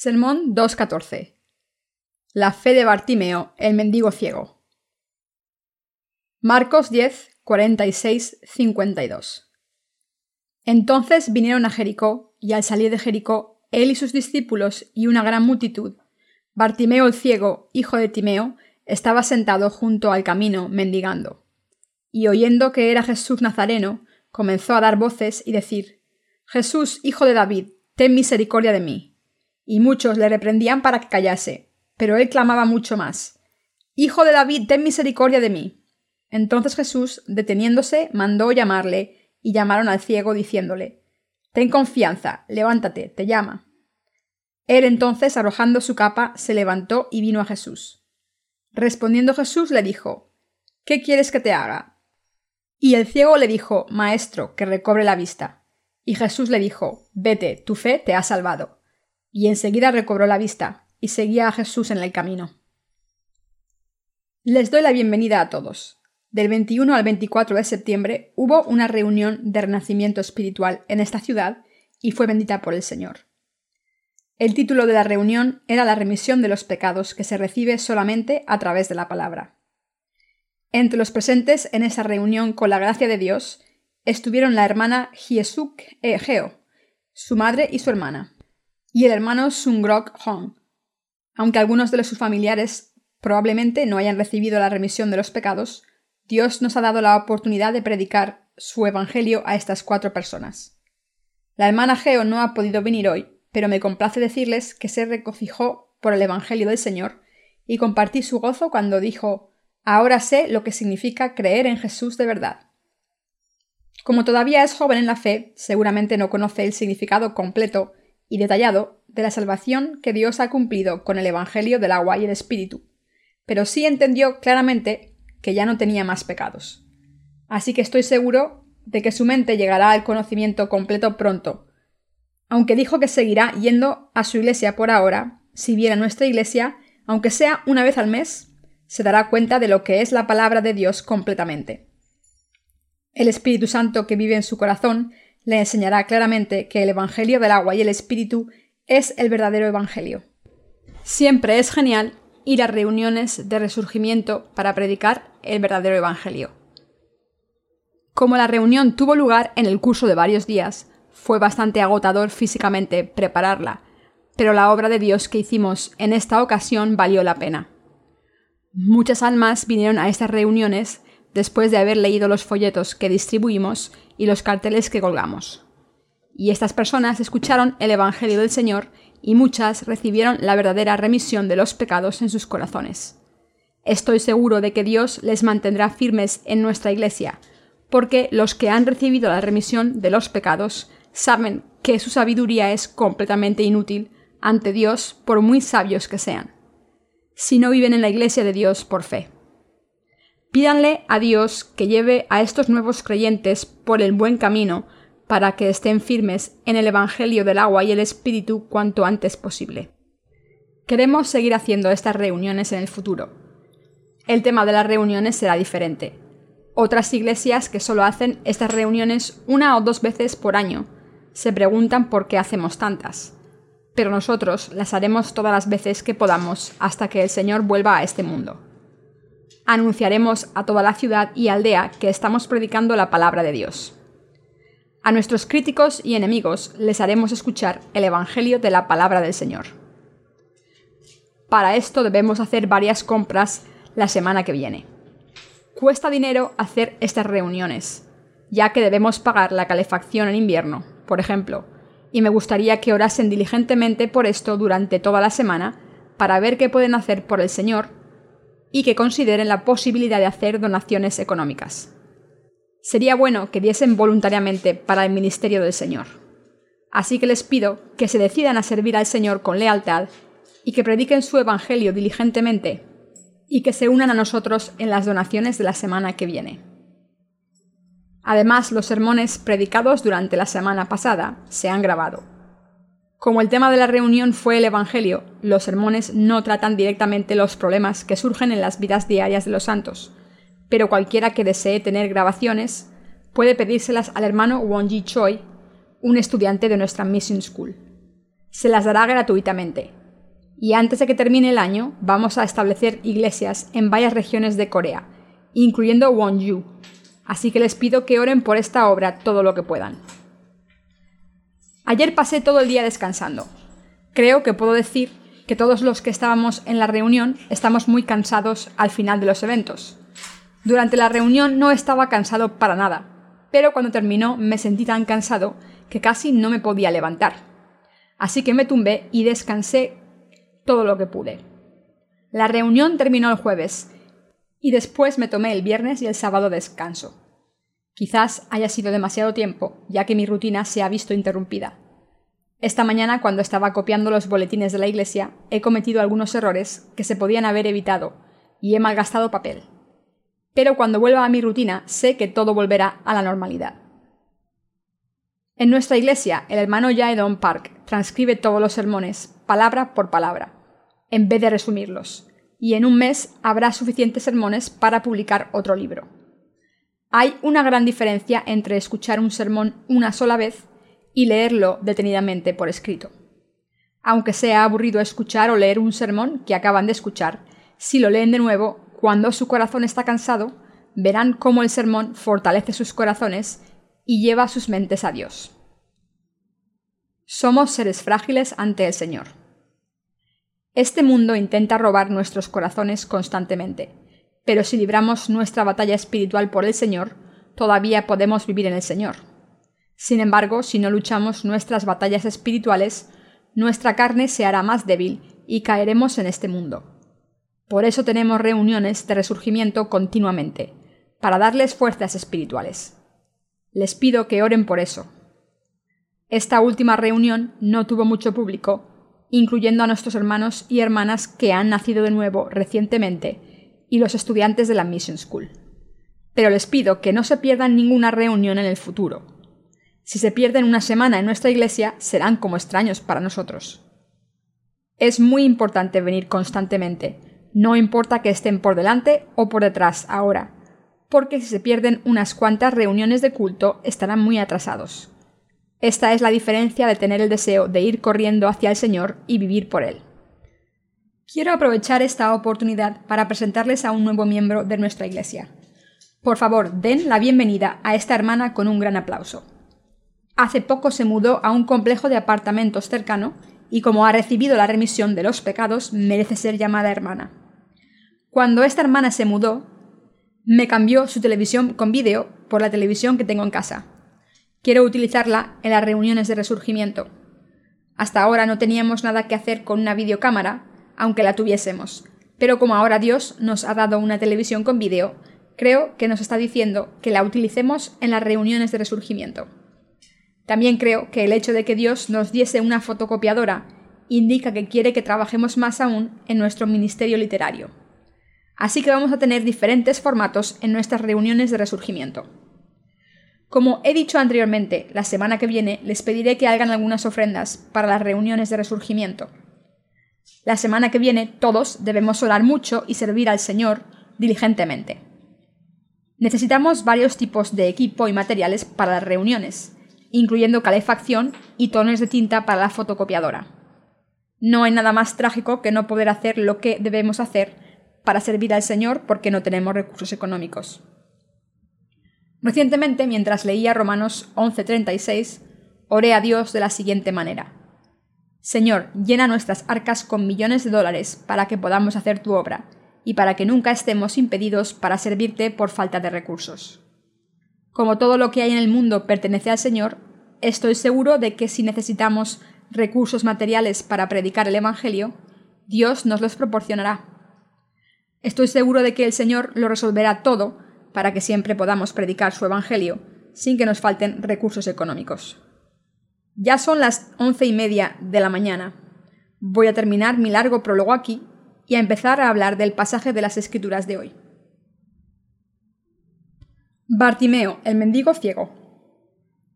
Sermón 2.14 La fe de Bartimeo, el mendigo ciego. Marcos 10, 46, 52. Entonces vinieron a Jericó, y al salir de Jericó, él y sus discípulos y una gran multitud, Bartimeo el ciego, hijo de Timeo, estaba sentado junto al camino, mendigando. Y oyendo que era Jesús Nazareno, comenzó a dar voces y decir Jesús, hijo de David, ten misericordia de mí y muchos le reprendían para que callase, pero él clamaba mucho más Hijo de David, ten misericordia de mí. Entonces Jesús, deteniéndose, mandó llamarle, y llamaron al ciego, diciéndole Ten confianza, levántate, te llama. Él entonces, arrojando su capa, se levantó y vino a Jesús. Respondiendo Jesús le dijo ¿Qué quieres que te haga? Y el ciego le dijo Maestro, que recobre la vista. Y Jesús le dijo Vete, tu fe te ha salvado y enseguida recobró la vista y seguía a Jesús en el camino. Les doy la bienvenida a todos. Del 21 al 24 de septiembre hubo una reunión de renacimiento espiritual en esta ciudad y fue bendita por el Señor. El título de la reunión era la remisión de los pecados que se recibe solamente a través de la palabra. Entre los presentes en esa reunión con la gracia de Dios estuvieron la hermana Hiesuk e Geo, su madre y su hermana y el hermano Sungrok Hong. Aunque algunos de sus familiares probablemente no hayan recibido la remisión de los pecados, Dios nos ha dado la oportunidad de predicar su evangelio a estas cuatro personas. La hermana Geo no ha podido venir hoy, pero me complace decirles que se regocijó por el evangelio del Señor y compartí su gozo cuando dijo Ahora sé lo que significa creer en Jesús de verdad. Como todavía es joven en la fe, seguramente no conoce el significado completo y detallado de la salvación que Dios ha cumplido con el Evangelio del agua y el Espíritu, pero sí entendió claramente que ya no tenía más pecados. Así que estoy seguro de que su mente llegará al conocimiento completo pronto, aunque dijo que seguirá yendo a su iglesia por ahora, si viene a nuestra iglesia, aunque sea una vez al mes, se dará cuenta de lo que es la palabra de Dios completamente. El Espíritu Santo que vive en su corazón le enseñará claramente que el Evangelio del agua y el Espíritu es el verdadero Evangelio. Siempre es genial ir a reuniones de resurgimiento para predicar el verdadero Evangelio. Como la reunión tuvo lugar en el curso de varios días, fue bastante agotador físicamente prepararla, pero la obra de Dios que hicimos en esta ocasión valió la pena. Muchas almas vinieron a estas reuniones después de haber leído los folletos que distribuimos y los carteles que colgamos. Y estas personas escucharon el Evangelio del Señor y muchas recibieron la verdadera remisión de los pecados en sus corazones. Estoy seguro de que Dios les mantendrá firmes en nuestra Iglesia, porque los que han recibido la remisión de los pecados saben que su sabiduría es completamente inútil ante Dios por muy sabios que sean, si no viven en la Iglesia de Dios por fe. Pídanle a Dios que lleve a estos nuevos creyentes por el buen camino para que estén firmes en el Evangelio del agua y el Espíritu cuanto antes posible. Queremos seguir haciendo estas reuniones en el futuro. El tema de las reuniones será diferente. Otras iglesias que solo hacen estas reuniones una o dos veces por año se preguntan por qué hacemos tantas. Pero nosotros las haremos todas las veces que podamos hasta que el Señor vuelva a este mundo anunciaremos a toda la ciudad y aldea que estamos predicando la palabra de Dios. A nuestros críticos y enemigos les haremos escuchar el Evangelio de la palabra del Señor. Para esto debemos hacer varias compras la semana que viene. Cuesta dinero hacer estas reuniones, ya que debemos pagar la calefacción en invierno, por ejemplo, y me gustaría que orasen diligentemente por esto durante toda la semana para ver qué pueden hacer por el Señor y que consideren la posibilidad de hacer donaciones económicas. Sería bueno que diesen voluntariamente para el ministerio del Señor. Así que les pido que se decidan a servir al Señor con lealtad y que prediquen su Evangelio diligentemente y que se unan a nosotros en las donaciones de la semana que viene. Además, los sermones predicados durante la semana pasada se han grabado como el tema de la reunión fue el Evangelio, los sermones no tratan directamente los problemas que surgen en las vidas diarias de los santos, pero cualquiera que desee tener grabaciones puede pedírselas al hermano Wonji Choi, un estudiante de nuestra Mission School. Se las dará gratuitamente. Y antes de que termine el año, vamos a establecer iglesias en varias regiones de Corea, incluyendo Wonju. Así que les pido que oren por esta obra todo lo que puedan. Ayer pasé todo el día descansando. Creo que puedo decir que todos los que estábamos en la reunión estamos muy cansados al final de los eventos. Durante la reunión no estaba cansado para nada, pero cuando terminó me sentí tan cansado que casi no me podía levantar. Así que me tumbé y descansé todo lo que pude. La reunión terminó el jueves y después me tomé el viernes y el sábado descanso. Quizás haya sido demasiado tiempo, ya que mi rutina se ha visto interrumpida. Esta mañana, cuando estaba copiando los boletines de la iglesia, he cometido algunos errores que se podían haber evitado y he malgastado papel. Pero cuando vuelva a mi rutina, sé que todo volverá a la normalidad. En nuestra iglesia, el hermano Jaedon Park transcribe todos los sermones, palabra por palabra, en vez de resumirlos, y en un mes habrá suficientes sermones para publicar otro libro. Hay una gran diferencia entre escuchar un sermón una sola vez y leerlo detenidamente por escrito. Aunque sea aburrido escuchar o leer un sermón que acaban de escuchar, si lo leen de nuevo, cuando su corazón está cansado, verán cómo el sermón fortalece sus corazones y lleva sus mentes a Dios. Somos seres frágiles ante el Señor. Este mundo intenta robar nuestros corazones constantemente, pero si libramos nuestra batalla espiritual por el Señor, todavía podemos vivir en el Señor. Sin embargo, si no luchamos nuestras batallas espirituales, nuestra carne se hará más débil y caeremos en este mundo. Por eso tenemos reuniones de resurgimiento continuamente, para darles fuerzas espirituales. Les pido que oren por eso. Esta última reunión no tuvo mucho público, incluyendo a nuestros hermanos y hermanas que han nacido de nuevo recientemente y los estudiantes de la Mission School. Pero les pido que no se pierdan ninguna reunión en el futuro. Si se pierden una semana en nuestra iglesia, serán como extraños para nosotros. Es muy importante venir constantemente, no importa que estén por delante o por detrás ahora, porque si se pierden unas cuantas reuniones de culto estarán muy atrasados. Esta es la diferencia de tener el deseo de ir corriendo hacia el Señor y vivir por Él. Quiero aprovechar esta oportunidad para presentarles a un nuevo miembro de nuestra Iglesia. Por favor, den la bienvenida a esta hermana con un gran aplauso. Hace poco se mudó a un complejo de apartamentos cercano y como ha recibido la remisión de los pecados, merece ser llamada hermana. Cuando esta hermana se mudó, me cambió su televisión con vídeo por la televisión que tengo en casa. Quiero utilizarla en las reuniones de resurgimiento. Hasta ahora no teníamos nada que hacer con una videocámara, aunque la tuviésemos, pero como ahora Dios nos ha dado una televisión con vídeo, creo que nos está diciendo que la utilicemos en las reuniones de resurgimiento. También creo que el hecho de que Dios nos diese una fotocopiadora indica que quiere que trabajemos más aún en nuestro ministerio literario. Así que vamos a tener diferentes formatos en nuestras reuniones de resurgimiento. Como he dicho anteriormente, la semana que viene les pediré que hagan algunas ofrendas para las reuniones de resurgimiento. La semana que viene todos debemos orar mucho y servir al Señor diligentemente. Necesitamos varios tipos de equipo y materiales para las reuniones, incluyendo calefacción y tonos de tinta para la fotocopiadora. No hay nada más trágico que no poder hacer lo que debemos hacer para servir al Señor porque no tenemos recursos económicos. Recientemente, mientras leía Romanos 11:36, oré a Dios de la siguiente manera. Señor, llena nuestras arcas con millones de dólares para que podamos hacer tu obra y para que nunca estemos impedidos para servirte por falta de recursos. Como todo lo que hay en el mundo pertenece al Señor, estoy seguro de que si necesitamos recursos materiales para predicar el Evangelio, Dios nos los proporcionará. Estoy seguro de que el Señor lo resolverá todo para que siempre podamos predicar su Evangelio sin que nos falten recursos económicos. Ya son las once y media de la mañana. Voy a terminar mi largo prólogo aquí y a empezar a hablar del pasaje de las Escrituras de hoy. Bartimeo, el mendigo ciego.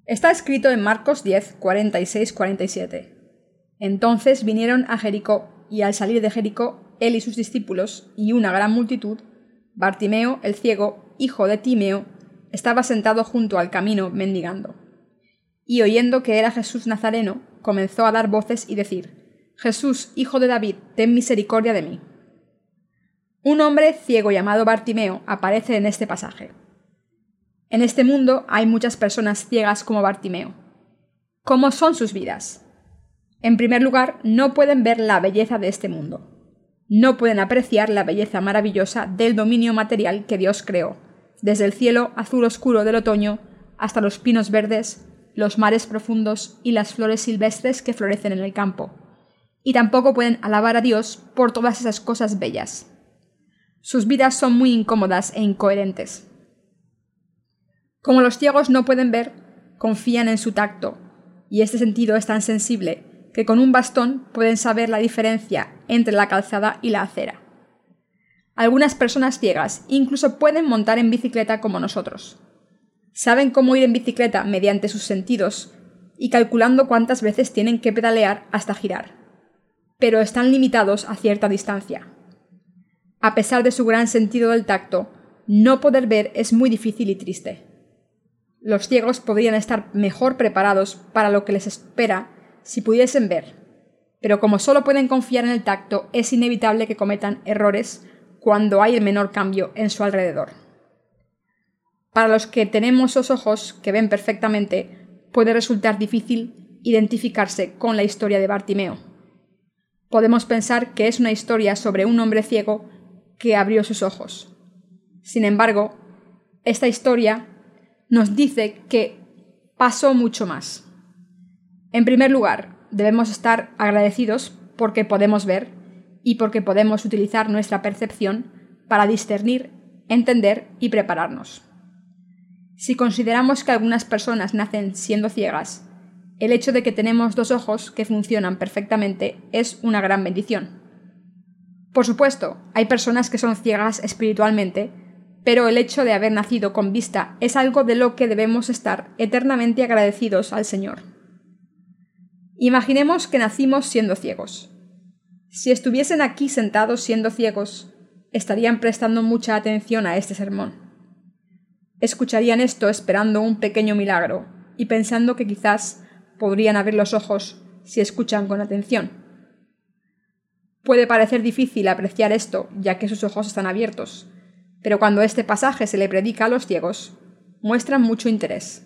Está escrito en Marcos 10, 46-47. Entonces vinieron a Jericó, y al salir de Jericó él y sus discípulos, y una gran multitud, Bartimeo, el ciego, hijo de Timeo, estaba sentado junto al camino mendigando. Y oyendo que era Jesús Nazareno, comenzó a dar voces y decir Jesús, hijo de David, ten misericordia de mí. Un hombre ciego llamado Bartimeo aparece en este pasaje. En este mundo hay muchas personas ciegas como Bartimeo. ¿Cómo son sus vidas? En primer lugar, no pueden ver la belleza de este mundo. No pueden apreciar la belleza maravillosa del dominio material que Dios creó, desde el cielo azul oscuro del otoño hasta los pinos verdes, los mares profundos y las flores silvestres que florecen en el campo. Y tampoco pueden alabar a Dios por todas esas cosas bellas. Sus vidas son muy incómodas e incoherentes. Como los ciegos no pueden ver, confían en su tacto, y este sentido es tan sensible que con un bastón pueden saber la diferencia entre la calzada y la acera. Algunas personas ciegas incluso pueden montar en bicicleta como nosotros. Saben cómo ir en bicicleta mediante sus sentidos y calculando cuántas veces tienen que pedalear hasta girar. Pero están limitados a cierta distancia. A pesar de su gran sentido del tacto, no poder ver es muy difícil y triste. Los ciegos podrían estar mejor preparados para lo que les espera si pudiesen ver, pero como solo pueden confiar en el tacto, es inevitable que cometan errores cuando hay el menor cambio en su alrededor. Para los que tenemos los ojos que ven perfectamente, puede resultar difícil identificarse con la historia de Bartimeo. Podemos pensar que es una historia sobre un hombre ciego que abrió sus ojos. Sin embargo, esta historia nos dice que pasó mucho más. En primer lugar, debemos estar agradecidos porque podemos ver y porque podemos utilizar nuestra percepción para discernir, entender y prepararnos. Si consideramos que algunas personas nacen siendo ciegas, el hecho de que tenemos dos ojos que funcionan perfectamente es una gran bendición. Por supuesto, hay personas que son ciegas espiritualmente pero el hecho de haber nacido con vista es algo de lo que debemos estar eternamente agradecidos al Señor. Imaginemos que nacimos siendo ciegos. Si estuviesen aquí sentados siendo ciegos, estarían prestando mucha atención a este sermón. Escucharían esto esperando un pequeño milagro y pensando que quizás podrían abrir los ojos si escuchan con atención. Puede parecer difícil apreciar esto, ya que sus ojos están abiertos, pero cuando este pasaje se le predica a los ciegos, muestran mucho interés.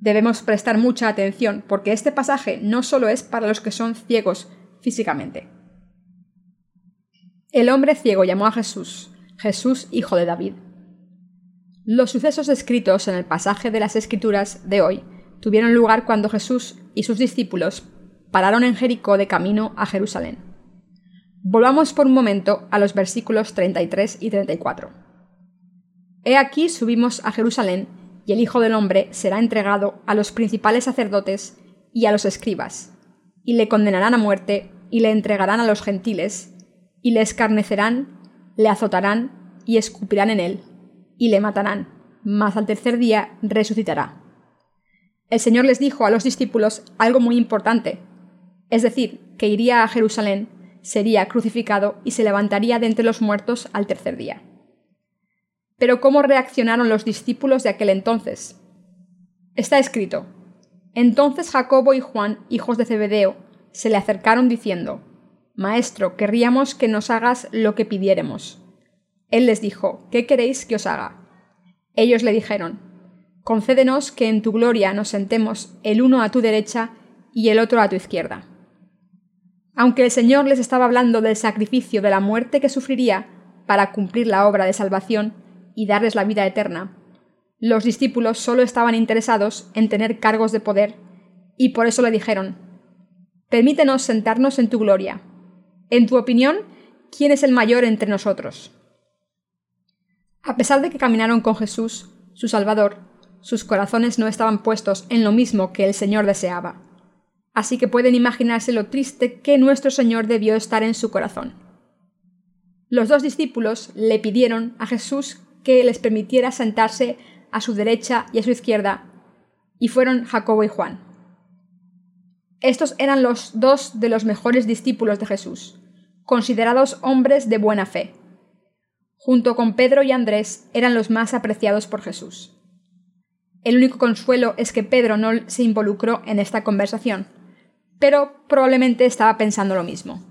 Debemos prestar mucha atención porque este pasaje no solo es para los que son ciegos físicamente. El hombre ciego llamó a Jesús, Jesús hijo de David. Los sucesos escritos en el pasaje de las Escrituras de hoy tuvieron lugar cuando Jesús y sus discípulos pararon en Jericó de camino a Jerusalén. Volvamos por un momento a los versículos 33 y 34. He aquí subimos a Jerusalén, y el Hijo del Hombre será entregado a los principales sacerdotes y a los escribas, y le condenarán a muerte, y le entregarán a los gentiles, y le escarnecerán, le azotarán, y escupirán en él, y le matarán, mas al tercer día resucitará. El Señor les dijo a los discípulos algo muy importante, es decir, que iría a Jerusalén sería crucificado y se levantaría de entre los muertos al tercer día. Pero ¿cómo reaccionaron los discípulos de aquel entonces? Está escrito. Entonces Jacobo y Juan, hijos de Zebedeo, se le acercaron diciendo, Maestro, querríamos que nos hagas lo que pidiéremos. Él les dijo, ¿qué queréis que os haga? Ellos le dijeron, Concédenos que en tu gloria nos sentemos el uno a tu derecha y el otro a tu izquierda. Aunque el Señor les estaba hablando del sacrificio de la muerte que sufriría para cumplir la obra de salvación y darles la vida eterna, los discípulos solo estaban interesados en tener cargos de poder, y por eso le dijeron, Permítenos sentarnos en tu gloria. En tu opinión, ¿quién es el mayor entre nosotros? A pesar de que caminaron con Jesús, su Salvador, sus corazones no estaban puestos en lo mismo que el Señor deseaba así que pueden imaginarse lo triste que nuestro Señor debió estar en su corazón. Los dos discípulos le pidieron a Jesús que les permitiera sentarse a su derecha y a su izquierda, y fueron Jacobo y Juan. Estos eran los dos de los mejores discípulos de Jesús, considerados hombres de buena fe. Junto con Pedro y Andrés eran los más apreciados por Jesús. El único consuelo es que Pedro no se involucró en esta conversación, pero probablemente estaba pensando lo mismo.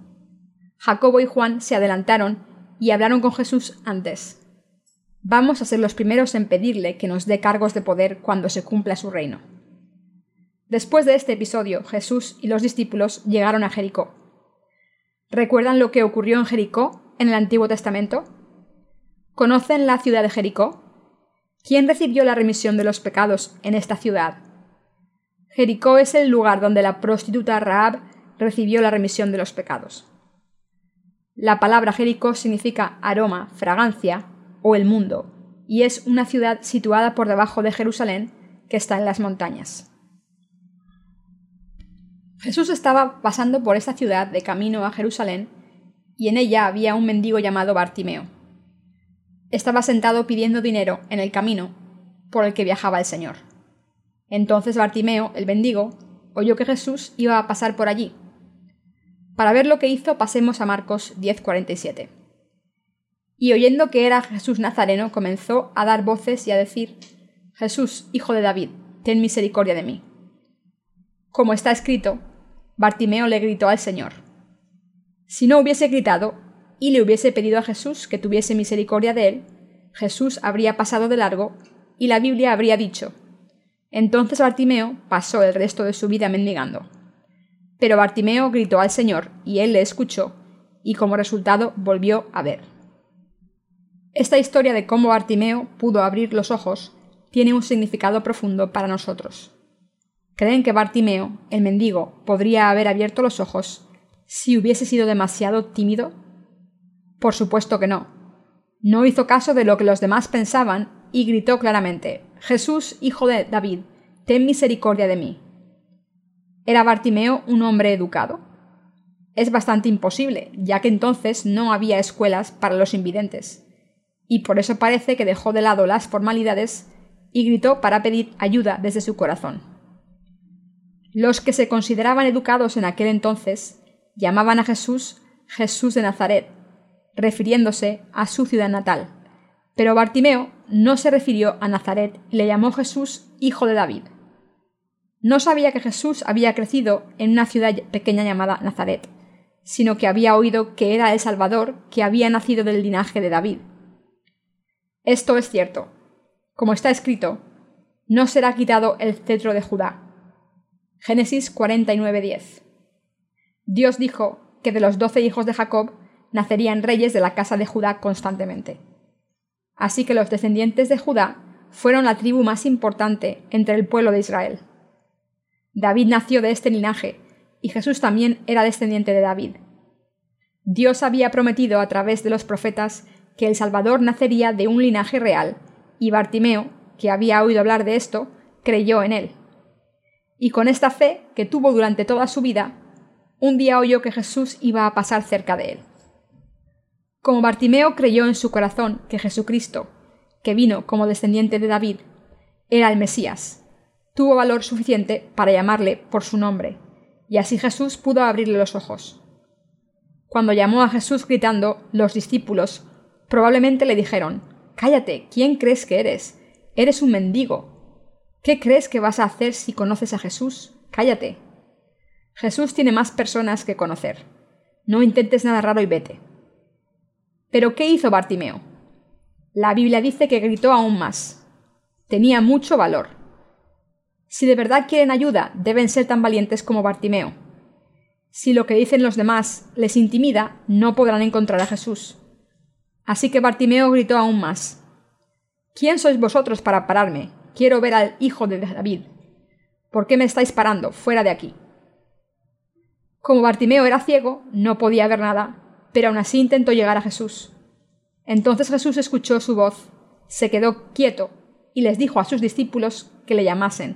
Jacobo y Juan se adelantaron y hablaron con Jesús antes. Vamos a ser los primeros en pedirle que nos dé cargos de poder cuando se cumpla su reino. Después de este episodio, Jesús y los discípulos llegaron a Jericó. ¿Recuerdan lo que ocurrió en Jericó en el Antiguo Testamento? ¿Conocen la ciudad de Jericó? ¿Quién recibió la remisión de los pecados en esta ciudad? Jericó es el lugar donde la prostituta Raab recibió la remisión de los pecados. La palabra Jericó significa aroma, fragancia o el mundo, y es una ciudad situada por debajo de Jerusalén que está en las montañas. Jesús estaba pasando por esta ciudad de camino a Jerusalén y en ella había un mendigo llamado Bartimeo. Estaba sentado pidiendo dinero en el camino por el que viajaba el Señor. Entonces Bartimeo, el mendigo, oyó que Jesús iba a pasar por allí. Para ver lo que hizo, pasemos a Marcos 10:47 y oyendo que era Jesús Nazareno, comenzó a dar voces y a decir, Jesús, hijo de David, ten misericordia de mí. Como está escrito, Bartimeo le gritó al Señor. Si no hubiese gritado y le hubiese pedido a Jesús que tuviese misericordia de él, Jesús habría pasado de largo y la Biblia habría dicho, entonces Bartimeo pasó el resto de su vida mendigando. Pero Bartimeo gritó al Señor y él le escuchó, y como resultado volvió a ver. Esta historia de cómo Bartimeo pudo abrir los ojos tiene un significado profundo para nosotros. ¿Creen que Bartimeo, el mendigo, podría haber abierto los ojos si hubiese sido demasiado tímido? Por supuesto que no. No hizo caso de lo que los demás pensaban y gritó claramente Jesús, hijo de David, ten misericordia de mí. ¿Era Bartimeo un hombre educado? Es bastante imposible, ya que entonces no había escuelas para los invidentes y por eso parece que dejó de lado las formalidades y gritó para pedir ayuda desde su corazón. Los que se consideraban educados en aquel entonces llamaban a Jesús Jesús de Nazaret, refiriéndose a su ciudad natal. Pero Bartimeo no se refirió a Nazaret y le llamó Jesús hijo de David. No sabía que Jesús había crecido en una ciudad pequeña llamada Nazaret, sino que había oído que era el Salvador que había nacido del linaje de David esto es cierto. Como está escrito, no será quitado el cetro de Judá. Génesis 49:10. Dios dijo que de los doce hijos de Jacob nacerían reyes de la casa de Judá constantemente. Así que los descendientes de Judá fueron la tribu más importante entre el pueblo de Israel. David nació de este linaje, y Jesús también era descendiente de David. Dios había prometido a través de los profetas que el Salvador nacería de un linaje real, y Bartimeo, que había oído hablar de esto, creyó en él. Y con esta fe, que tuvo durante toda su vida, un día oyó que Jesús iba a pasar cerca de él. Como Bartimeo creyó en su corazón que Jesucristo, que vino como descendiente de David, era el Mesías, tuvo valor suficiente para llamarle por su nombre, y así Jesús pudo abrirle los ojos. Cuando llamó a Jesús gritando, los discípulos Probablemente le dijeron Cállate, ¿quién crees que eres? Eres un mendigo. ¿Qué crees que vas a hacer si conoces a Jesús? Cállate. Jesús tiene más personas que conocer. No intentes nada raro y vete. Pero ¿qué hizo Bartimeo? La Biblia dice que gritó aún más. Tenía mucho valor. Si de verdad quieren ayuda, deben ser tan valientes como Bartimeo. Si lo que dicen los demás les intimida, no podrán encontrar a Jesús. Así que Bartimeo gritó aún más ¿Quién sois vosotros para pararme? Quiero ver al hijo de David. ¿Por qué me estáis parando? Fuera de aquí. Como Bartimeo era ciego, no podía ver nada, pero aún así intentó llegar a Jesús. Entonces Jesús escuchó su voz, se quedó quieto y les dijo a sus discípulos que le llamasen.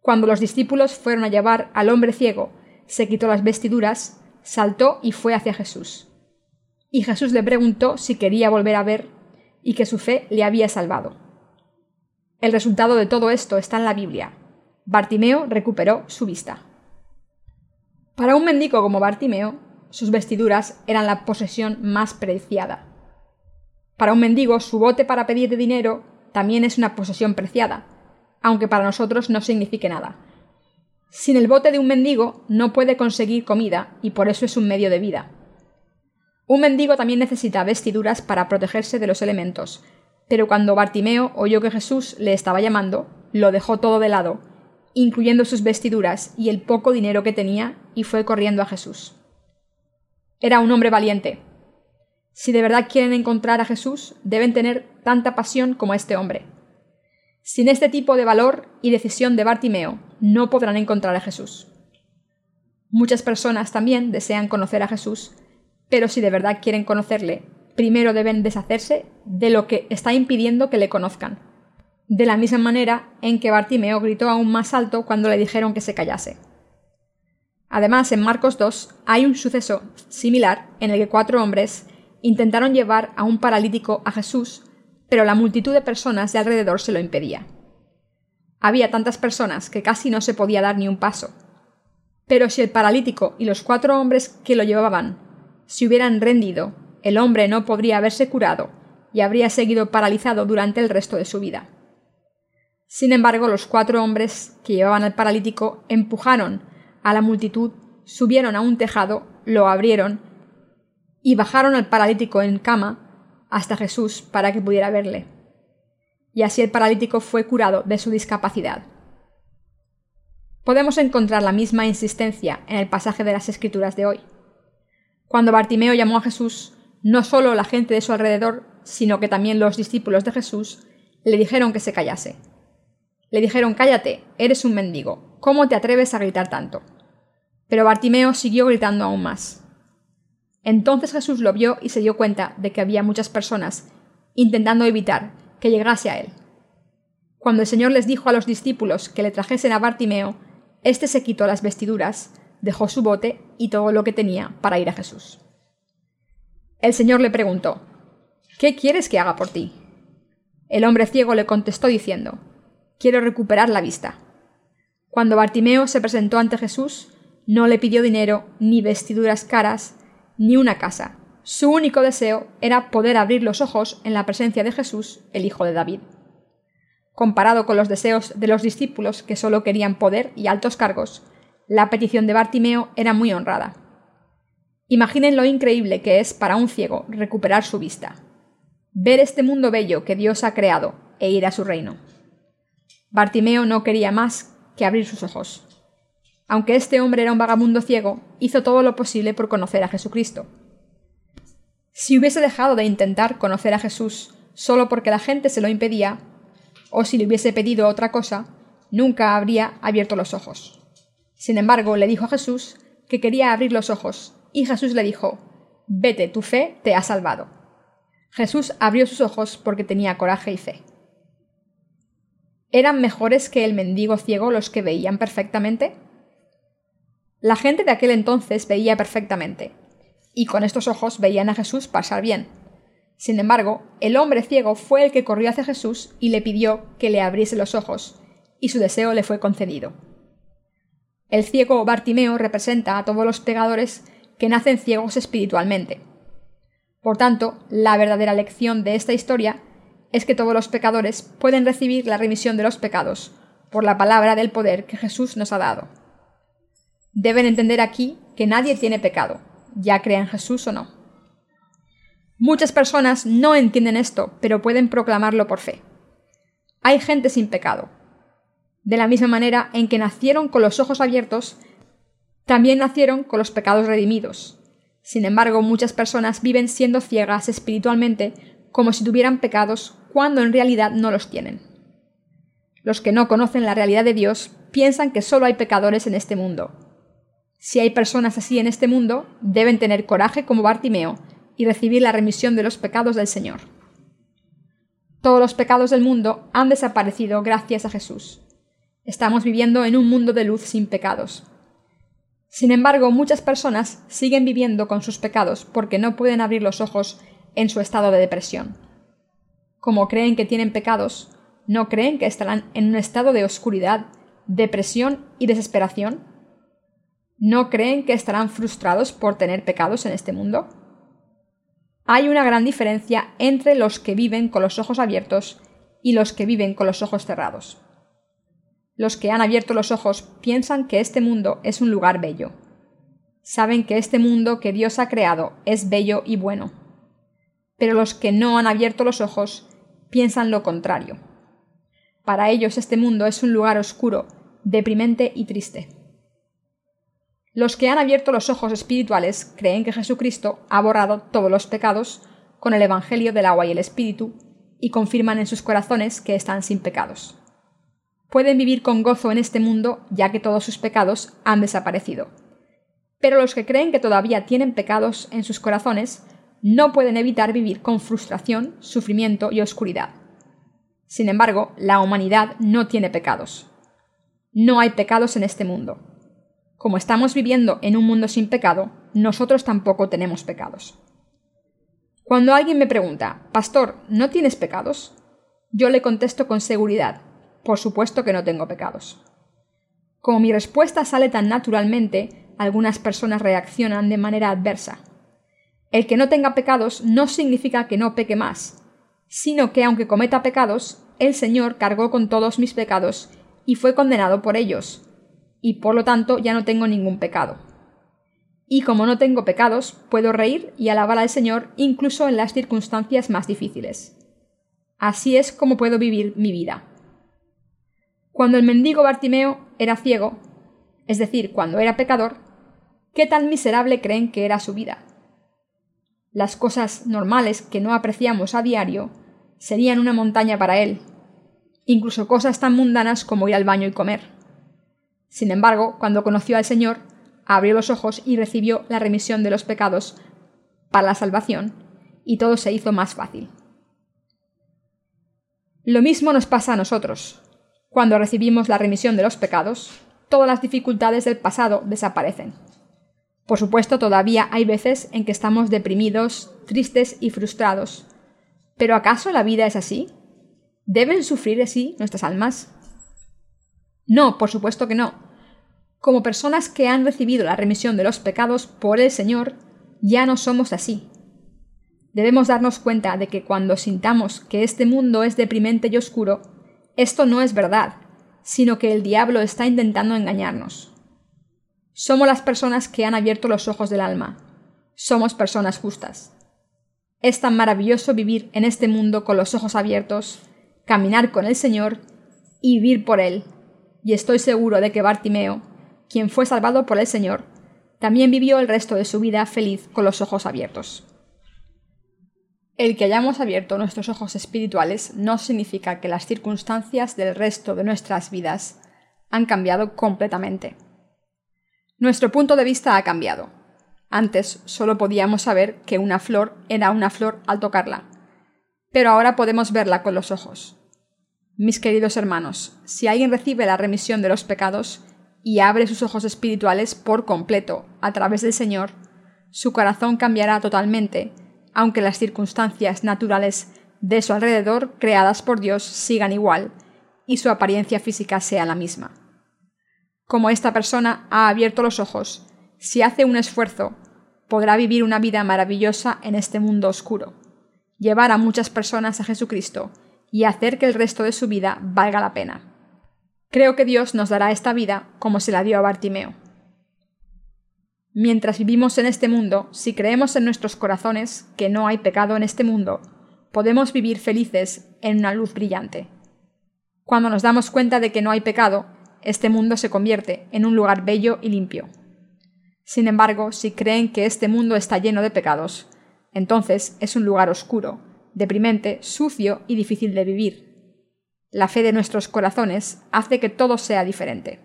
Cuando los discípulos fueron a llevar al hombre ciego, se quitó las vestiduras, saltó y fue hacia Jesús y Jesús le preguntó si quería volver a ver y que su fe le había salvado. El resultado de todo esto está en la Biblia. Bartimeo recuperó su vista. Para un mendigo como Bartimeo, sus vestiduras eran la posesión más preciada. Para un mendigo, su bote para pedir dinero también es una posesión preciada, aunque para nosotros no signifique nada. Sin el bote de un mendigo no puede conseguir comida y por eso es un medio de vida. Un mendigo también necesita vestiduras para protegerse de los elementos, pero cuando Bartimeo oyó que Jesús le estaba llamando, lo dejó todo de lado, incluyendo sus vestiduras y el poco dinero que tenía, y fue corriendo a Jesús. Era un hombre valiente. Si de verdad quieren encontrar a Jesús, deben tener tanta pasión como este hombre. Sin este tipo de valor y decisión de Bartimeo, no podrán encontrar a Jesús. Muchas personas también desean conocer a Jesús, pero si de verdad quieren conocerle, primero deben deshacerse de lo que está impidiendo que le conozcan. De la misma manera en que Bartimeo gritó aún más alto cuando le dijeron que se callase. Además, en Marcos 2 hay un suceso similar en el que cuatro hombres intentaron llevar a un paralítico a Jesús pero la multitud de personas de alrededor se lo impedía. Había tantas personas que casi no se podía dar ni un paso. Pero si el paralítico y los cuatro hombres que lo llevaban se hubieran rendido, el hombre no podría haberse curado y habría seguido paralizado durante el resto de su vida. Sin embargo, los cuatro hombres que llevaban al paralítico empujaron a la multitud, subieron a un tejado, lo abrieron y bajaron al paralítico en cama hasta Jesús para que pudiera verle. Y así el paralítico fue curado de su discapacidad. Podemos encontrar la misma insistencia en el pasaje de las Escrituras de hoy. Cuando Bartimeo llamó a Jesús, no solo la gente de su alrededor, sino que también los discípulos de Jesús le dijeron que se callase. Le dijeron Cállate, eres un mendigo, ¿cómo te atreves a gritar tanto? Pero Bartimeo siguió gritando aún más. Entonces Jesús lo vio y se dio cuenta de que había muchas personas intentando evitar que llegase a él. Cuando el Señor les dijo a los discípulos que le trajesen a Bartimeo, éste se quitó las vestiduras, dejó su bote y todo lo que tenía para ir a Jesús. El Señor le preguntó, ¿Qué quieres que haga por ti? El hombre ciego le contestó diciendo, Quiero recuperar la vista. Cuando Bartimeo se presentó ante Jesús, no le pidió dinero ni vestiduras caras, ni una casa. Su único deseo era poder abrir los ojos en la presencia de Jesús, el Hijo de David. Comparado con los deseos de los discípulos que solo querían poder y altos cargos, la petición de Bartimeo era muy honrada. Imaginen lo increíble que es para un ciego recuperar su vista, ver este mundo bello que Dios ha creado e ir a su reino. Bartimeo no quería más que abrir sus ojos. Aunque este hombre era un vagabundo ciego, hizo todo lo posible por conocer a Jesucristo. Si hubiese dejado de intentar conocer a Jesús solo porque la gente se lo impedía, o si le hubiese pedido otra cosa, nunca habría abierto los ojos. Sin embargo, le dijo a Jesús que quería abrir los ojos, y Jesús le dijo, Vete, tu fe te ha salvado. Jesús abrió sus ojos porque tenía coraje y fe. ¿Eran mejores que el mendigo ciego los que veían perfectamente? La gente de aquel entonces veía perfectamente, y con estos ojos veían a Jesús pasar bien. Sin embargo, el hombre ciego fue el que corrió hacia Jesús y le pidió que le abriese los ojos, y su deseo le fue concedido. El ciego Bartimeo representa a todos los pecadores que nacen ciegos espiritualmente. Por tanto, la verdadera lección de esta historia es que todos los pecadores pueden recibir la remisión de los pecados por la palabra del poder que Jesús nos ha dado. Deben entender aquí que nadie tiene pecado, ya crea en Jesús o no. Muchas personas no entienden esto, pero pueden proclamarlo por fe. Hay gente sin pecado. De la misma manera en que nacieron con los ojos abiertos, también nacieron con los pecados redimidos. Sin embargo, muchas personas viven siendo ciegas espiritualmente como si tuvieran pecados cuando en realidad no los tienen. Los que no conocen la realidad de Dios piensan que solo hay pecadores en este mundo, si hay personas así en este mundo, deben tener coraje como Bartimeo y recibir la remisión de los pecados del Señor. Todos los pecados del mundo han desaparecido gracias a Jesús. Estamos viviendo en un mundo de luz sin pecados. Sin embargo, muchas personas siguen viviendo con sus pecados porque no pueden abrir los ojos en su estado de depresión. Como creen que tienen pecados, ¿no creen que estarán en un estado de oscuridad, depresión y desesperación? ¿No creen que estarán frustrados por tener pecados en este mundo? Hay una gran diferencia entre los que viven con los ojos abiertos y los que viven con los ojos cerrados. Los que han abierto los ojos piensan que este mundo es un lugar bello. Saben que este mundo que Dios ha creado es bello y bueno. Pero los que no han abierto los ojos piensan lo contrario. Para ellos este mundo es un lugar oscuro, deprimente y triste. Los que han abierto los ojos espirituales creen que Jesucristo ha borrado todos los pecados con el Evangelio del agua y el Espíritu y confirman en sus corazones que están sin pecados. Pueden vivir con gozo en este mundo ya que todos sus pecados han desaparecido. Pero los que creen que todavía tienen pecados en sus corazones no pueden evitar vivir con frustración, sufrimiento y oscuridad. Sin embargo, la humanidad no tiene pecados. No hay pecados en este mundo. Como estamos viviendo en un mundo sin pecado, nosotros tampoco tenemos pecados. Cuando alguien me pregunta, Pastor, ¿no tienes pecados? Yo le contesto con seguridad, por supuesto que no tengo pecados. Como mi respuesta sale tan naturalmente, algunas personas reaccionan de manera adversa. El que no tenga pecados no significa que no peque más, sino que aunque cometa pecados, el Señor cargó con todos mis pecados y fue condenado por ellos, y por lo tanto ya no tengo ningún pecado. Y como no tengo pecados, puedo reír y alabar al Señor incluso en las circunstancias más difíciles. Así es como puedo vivir mi vida. Cuando el mendigo Bartimeo era ciego, es decir, cuando era pecador, ¿qué tan miserable creen que era su vida? Las cosas normales que no apreciamos a diario serían una montaña para él, incluso cosas tan mundanas como ir al baño y comer. Sin embargo, cuando conoció al Señor, abrió los ojos y recibió la remisión de los pecados para la salvación, y todo se hizo más fácil. Lo mismo nos pasa a nosotros. Cuando recibimos la remisión de los pecados, todas las dificultades del pasado desaparecen. Por supuesto, todavía hay veces en que estamos deprimidos, tristes y frustrados. ¿Pero acaso la vida es así? ¿Deben sufrir así nuestras almas? No, por supuesto que no como personas que han recibido la remisión de los pecados por el Señor, ya no somos así. Debemos darnos cuenta de que cuando sintamos que este mundo es deprimente y oscuro, esto no es verdad, sino que el diablo está intentando engañarnos. Somos las personas que han abierto los ojos del alma. Somos personas justas. Es tan maravilloso vivir en este mundo con los ojos abiertos, caminar con el Señor y vivir por Él. Y estoy seguro de que Bartimeo quien fue salvado por el Señor, también vivió el resto de su vida feliz con los ojos abiertos. El que hayamos abierto nuestros ojos espirituales no significa que las circunstancias del resto de nuestras vidas han cambiado completamente. Nuestro punto de vista ha cambiado. Antes solo podíamos saber que una flor era una flor al tocarla, pero ahora podemos verla con los ojos. Mis queridos hermanos, si alguien recibe la remisión de los pecados, y abre sus ojos espirituales por completo a través del Señor, su corazón cambiará totalmente, aunque las circunstancias naturales de su alrededor creadas por Dios sigan igual y su apariencia física sea la misma. Como esta persona ha abierto los ojos, si hace un esfuerzo, podrá vivir una vida maravillosa en este mundo oscuro, llevar a muchas personas a Jesucristo y hacer que el resto de su vida valga la pena. Creo que Dios nos dará esta vida como se la dio a Bartimeo. Mientras vivimos en este mundo, si creemos en nuestros corazones que no hay pecado en este mundo, podemos vivir felices en una luz brillante. Cuando nos damos cuenta de que no hay pecado, este mundo se convierte en un lugar bello y limpio. Sin embargo, si creen que este mundo está lleno de pecados, entonces es un lugar oscuro, deprimente, sucio y difícil de vivir. La fe de nuestros corazones hace que todo sea diferente.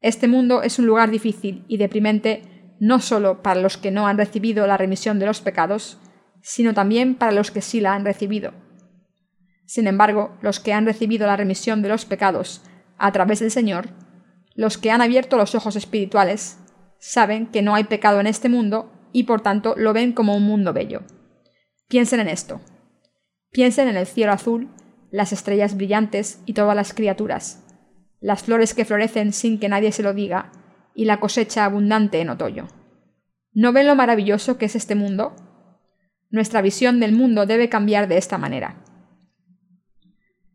Este mundo es un lugar difícil y deprimente no solo para los que no han recibido la remisión de los pecados, sino también para los que sí la han recibido. Sin embargo, los que han recibido la remisión de los pecados a través del Señor, los que han abierto los ojos espirituales, saben que no hay pecado en este mundo y por tanto lo ven como un mundo bello. Piensen en esto. Piensen en el cielo azul las estrellas brillantes y todas las criaturas, las flores que florecen sin que nadie se lo diga, y la cosecha abundante en otoño. ¿No ven lo maravilloso que es este mundo? Nuestra visión del mundo debe cambiar de esta manera.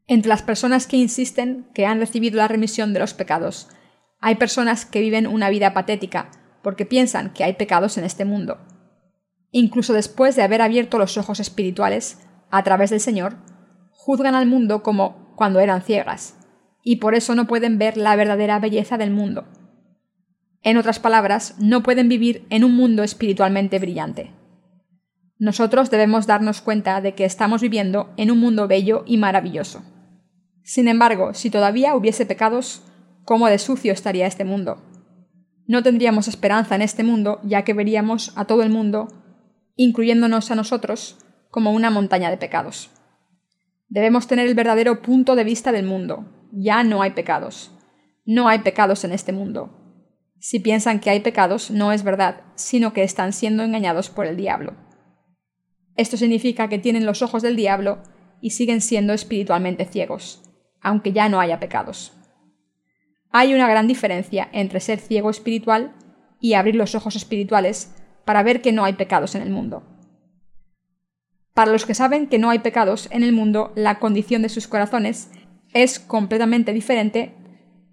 Entre las personas que insisten que han recibido la remisión de los pecados, hay personas que viven una vida patética porque piensan que hay pecados en este mundo. Incluso después de haber abierto los ojos espirituales, a través del Señor, juzgan al mundo como cuando eran ciegas, y por eso no pueden ver la verdadera belleza del mundo. En otras palabras, no pueden vivir en un mundo espiritualmente brillante. Nosotros debemos darnos cuenta de que estamos viviendo en un mundo bello y maravilloso. Sin embargo, si todavía hubiese pecados, ¿cómo de sucio estaría este mundo? No tendríamos esperanza en este mundo, ya que veríamos a todo el mundo, incluyéndonos a nosotros, como una montaña de pecados. Debemos tener el verdadero punto de vista del mundo. Ya no hay pecados. No hay pecados en este mundo. Si piensan que hay pecados, no es verdad, sino que están siendo engañados por el diablo. Esto significa que tienen los ojos del diablo y siguen siendo espiritualmente ciegos, aunque ya no haya pecados. Hay una gran diferencia entre ser ciego espiritual y abrir los ojos espirituales para ver que no hay pecados en el mundo. Para los que saben que no hay pecados en el mundo, la condición de sus corazones es completamente diferente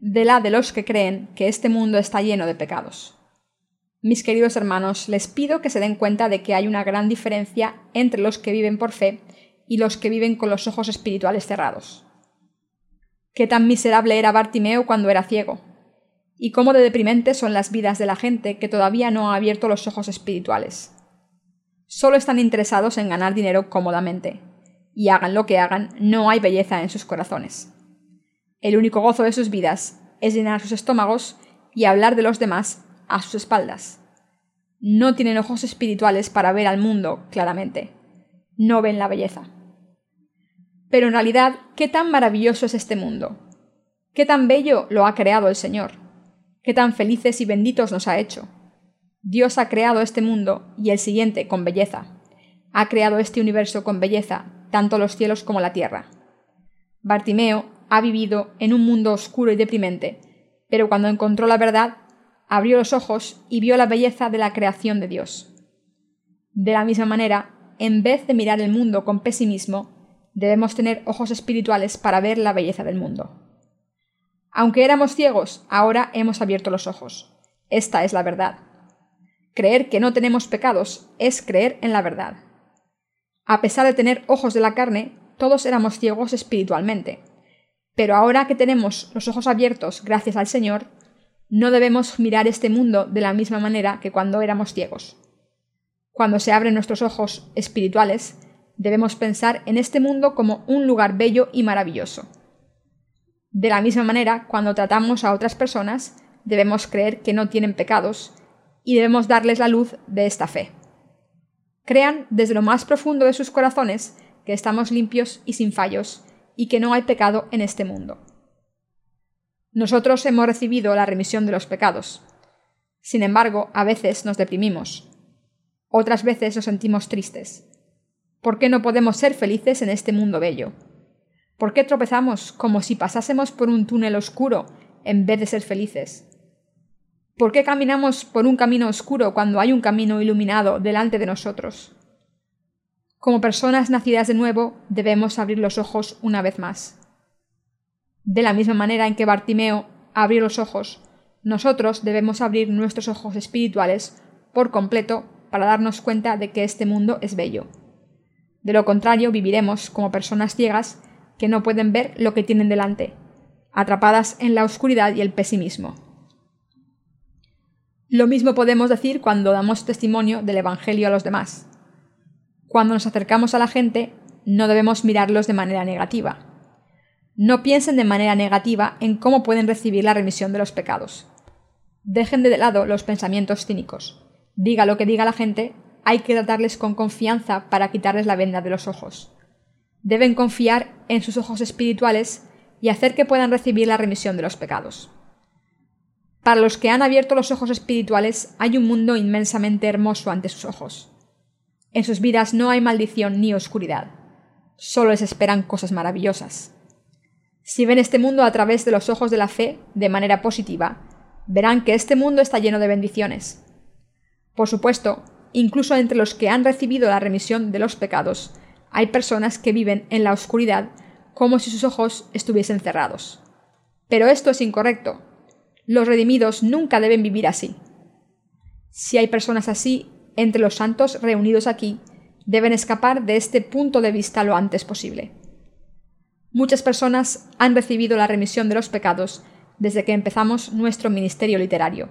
de la de los que creen que este mundo está lleno de pecados. Mis queridos hermanos, les pido que se den cuenta de que hay una gran diferencia entre los que viven por fe y los que viven con los ojos espirituales cerrados. Qué tan miserable era Bartimeo cuando era ciego, y cómo de deprimente son las vidas de la gente que todavía no ha abierto los ojos espirituales solo están interesados en ganar dinero cómodamente, y hagan lo que hagan, no hay belleza en sus corazones. El único gozo de sus vidas es llenar sus estómagos y hablar de los demás a sus espaldas. No tienen ojos espirituales para ver al mundo claramente. No ven la belleza. Pero en realidad, ¿qué tan maravilloso es este mundo? ¿Qué tan bello lo ha creado el Señor? ¿Qué tan felices y benditos nos ha hecho? Dios ha creado este mundo y el siguiente con belleza. Ha creado este universo con belleza, tanto los cielos como la tierra. Bartimeo ha vivido en un mundo oscuro y deprimente, pero cuando encontró la verdad, abrió los ojos y vio la belleza de la creación de Dios. De la misma manera, en vez de mirar el mundo con pesimismo, debemos tener ojos espirituales para ver la belleza del mundo. Aunque éramos ciegos, ahora hemos abierto los ojos. Esta es la verdad. Creer que no tenemos pecados es creer en la verdad. A pesar de tener ojos de la carne, todos éramos ciegos espiritualmente. Pero ahora que tenemos los ojos abiertos gracias al Señor, no debemos mirar este mundo de la misma manera que cuando éramos ciegos. Cuando se abren nuestros ojos espirituales, debemos pensar en este mundo como un lugar bello y maravilloso. De la misma manera, cuando tratamos a otras personas, debemos creer que no tienen pecados y debemos darles la luz de esta fe. Crean desde lo más profundo de sus corazones que estamos limpios y sin fallos, y que no hay pecado en este mundo. Nosotros hemos recibido la remisión de los pecados. Sin embargo, a veces nos deprimimos. Otras veces nos sentimos tristes. ¿Por qué no podemos ser felices en este mundo bello? ¿Por qué tropezamos como si pasásemos por un túnel oscuro en vez de ser felices? ¿Por qué caminamos por un camino oscuro cuando hay un camino iluminado delante de nosotros? Como personas nacidas de nuevo, debemos abrir los ojos una vez más. De la misma manera en que Bartimeo abrió los ojos, nosotros debemos abrir nuestros ojos espirituales por completo para darnos cuenta de que este mundo es bello. De lo contrario, viviremos como personas ciegas que no pueden ver lo que tienen delante, atrapadas en la oscuridad y el pesimismo. Lo mismo podemos decir cuando damos testimonio del Evangelio a los demás. Cuando nos acercamos a la gente, no debemos mirarlos de manera negativa. No piensen de manera negativa en cómo pueden recibir la remisión de los pecados. Dejen de lado los pensamientos cínicos. Diga lo que diga la gente, hay que tratarles con confianza para quitarles la venda de los ojos. Deben confiar en sus ojos espirituales y hacer que puedan recibir la remisión de los pecados. Para los que han abierto los ojos espirituales hay un mundo inmensamente hermoso ante sus ojos. En sus vidas no hay maldición ni oscuridad. Solo les esperan cosas maravillosas. Si ven este mundo a través de los ojos de la fe, de manera positiva, verán que este mundo está lleno de bendiciones. Por supuesto, incluso entre los que han recibido la remisión de los pecados, hay personas que viven en la oscuridad como si sus ojos estuviesen cerrados. Pero esto es incorrecto. Los redimidos nunca deben vivir así. Si hay personas así entre los santos reunidos aquí, deben escapar de este punto de vista lo antes posible. Muchas personas han recibido la remisión de los pecados desde que empezamos nuestro ministerio literario.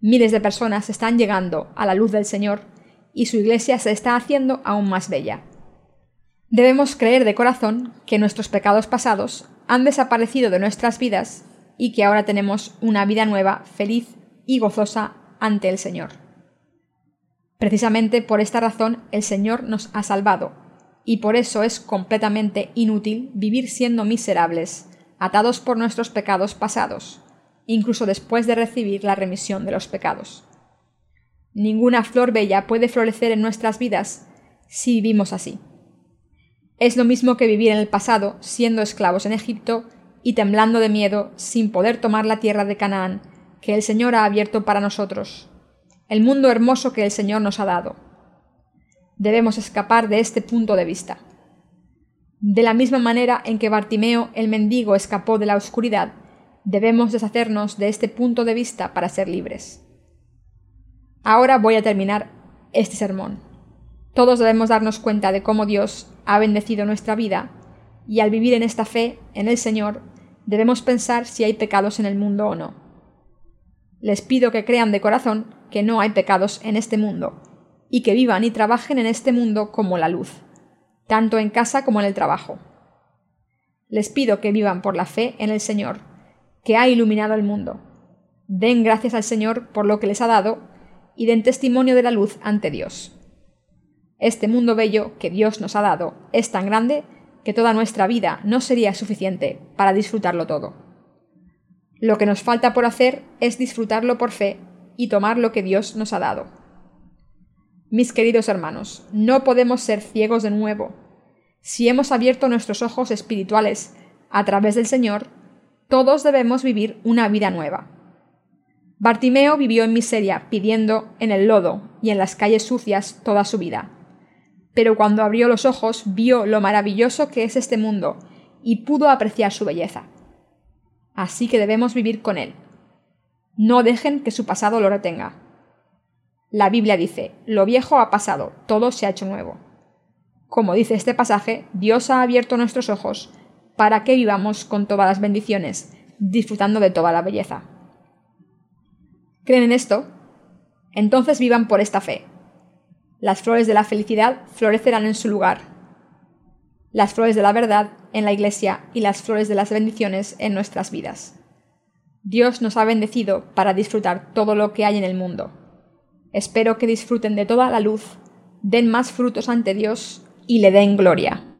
Miles de personas están llegando a la luz del Señor y su iglesia se está haciendo aún más bella. Debemos creer de corazón que nuestros pecados pasados han desaparecido de nuestras vidas y que ahora tenemos una vida nueva, feliz y gozosa ante el Señor. Precisamente por esta razón el Señor nos ha salvado, y por eso es completamente inútil vivir siendo miserables, atados por nuestros pecados pasados, incluso después de recibir la remisión de los pecados. Ninguna flor bella puede florecer en nuestras vidas si vivimos así. Es lo mismo que vivir en el pasado siendo esclavos en Egipto y temblando de miedo sin poder tomar la tierra de Canaán que el Señor ha abierto para nosotros, el mundo hermoso que el Señor nos ha dado. Debemos escapar de este punto de vista. De la misma manera en que Bartimeo el mendigo escapó de la oscuridad, debemos deshacernos de este punto de vista para ser libres. Ahora voy a terminar este sermón. Todos debemos darnos cuenta de cómo Dios ha bendecido nuestra vida y al vivir en esta fe en el Señor debemos pensar si hay pecados en el mundo o no. Les pido que crean de corazón que no hay pecados en este mundo y que vivan y trabajen en este mundo como la luz, tanto en casa como en el trabajo. Les pido que vivan por la fe en el Señor, que ha iluminado el mundo. Den gracias al Señor por lo que les ha dado y den testimonio de la luz ante Dios. Este mundo bello que Dios nos ha dado es tan grande que toda nuestra vida no sería suficiente para disfrutarlo todo. Lo que nos falta por hacer es disfrutarlo por fe y tomar lo que Dios nos ha dado. Mis queridos hermanos, no podemos ser ciegos de nuevo. Si hemos abierto nuestros ojos espirituales a través del Señor, todos debemos vivir una vida nueva. Bartimeo vivió en miseria, pidiendo en el lodo y en las calles sucias toda su vida. Pero cuando abrió los ojos vio lo maravilloso que es este mundo y pudo apreciar su belleza. Así que debemos vivir con él. No dejen que su pasado lo retenga. La Biblia dice, lo viejo ha pasado, todo se ha hecho nuevo. Como dice este pasaje, Dios ha abierto nuestros ojos para que vivamos con todas las bendiciones, disfrutando de toda la belleza creen en esto, entonces vivan por esta fe. Las flores de la felicidad florecerán en su lugar. Las flores de la verdad en la iglesia y las flores de las bendiciones en nuestras vidas. Dios nos ha bendecido para disfrutar todo lo que hay en el mundo. Espero que disfruten de toda la luz, den más frutos ante Dios y le den gloria.